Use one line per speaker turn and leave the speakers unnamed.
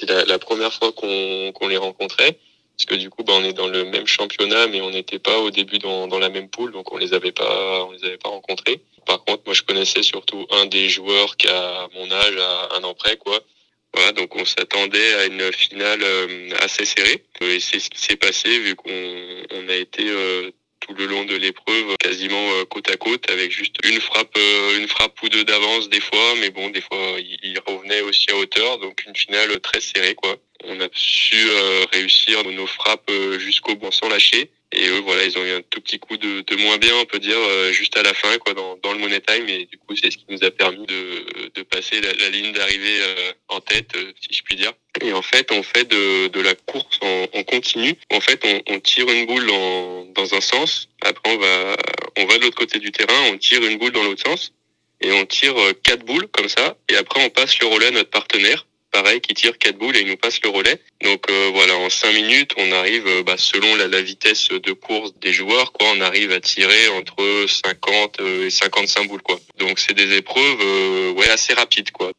c'était la, première fois qu'on les rencontrait. Parce que du coup bah, on est dans le même championnat mais on n'était pas au début dans, la même poule donc on les avait pas on les avait pas rencontrés. Par contre moi je connaissais surtout un des joueurs qui a mon âge à un an près quoi. Voilà, donc on s'attendait à une finale euh, assez serrée. Et c'est ce qui s'est passé vu qu'on on a été euh, tout le long de l'épreuve quasiment euh, côte à côte avec juste une frappe une frappe ou deux d'avance des fois. Mais bon des fois il, revenait aussi à hauteur donc une finale très serrée quoi on a su réussir nos frappes jusqu'au bon sans lâcher et eux, voilà, ils ont eu un tout petit coup de, de moins bien, on peut dire, euh, juste à la fin, quoi, dans, dans le Money Time. Et du coup, c'est ce qui nous a permis de, de passer la, la ligne d'arrivée euh, en tête, euh, si je puis dire. Et en fait, on fait de, de la course en, en continu. En fait, on, on tire une boule en, dans un sens. Après, on va, on va de l'autre côté du terrain, on tire une boule dans l'autre sens. Et on tire quatre boules comme ça. Et après, on passe le relais à notre partenaire pareil, qui tire quatre boules et il nous passe le relais. Donc euh, voilà, en cinq minutes, on arrive, euh, bah, selon la, vitesse de course des joueurs, quoi, on arrive à tirer entre 50 euh, et 55 boules, quoi. Donc c'est des épreuves, ouais, assez rapides, quoi.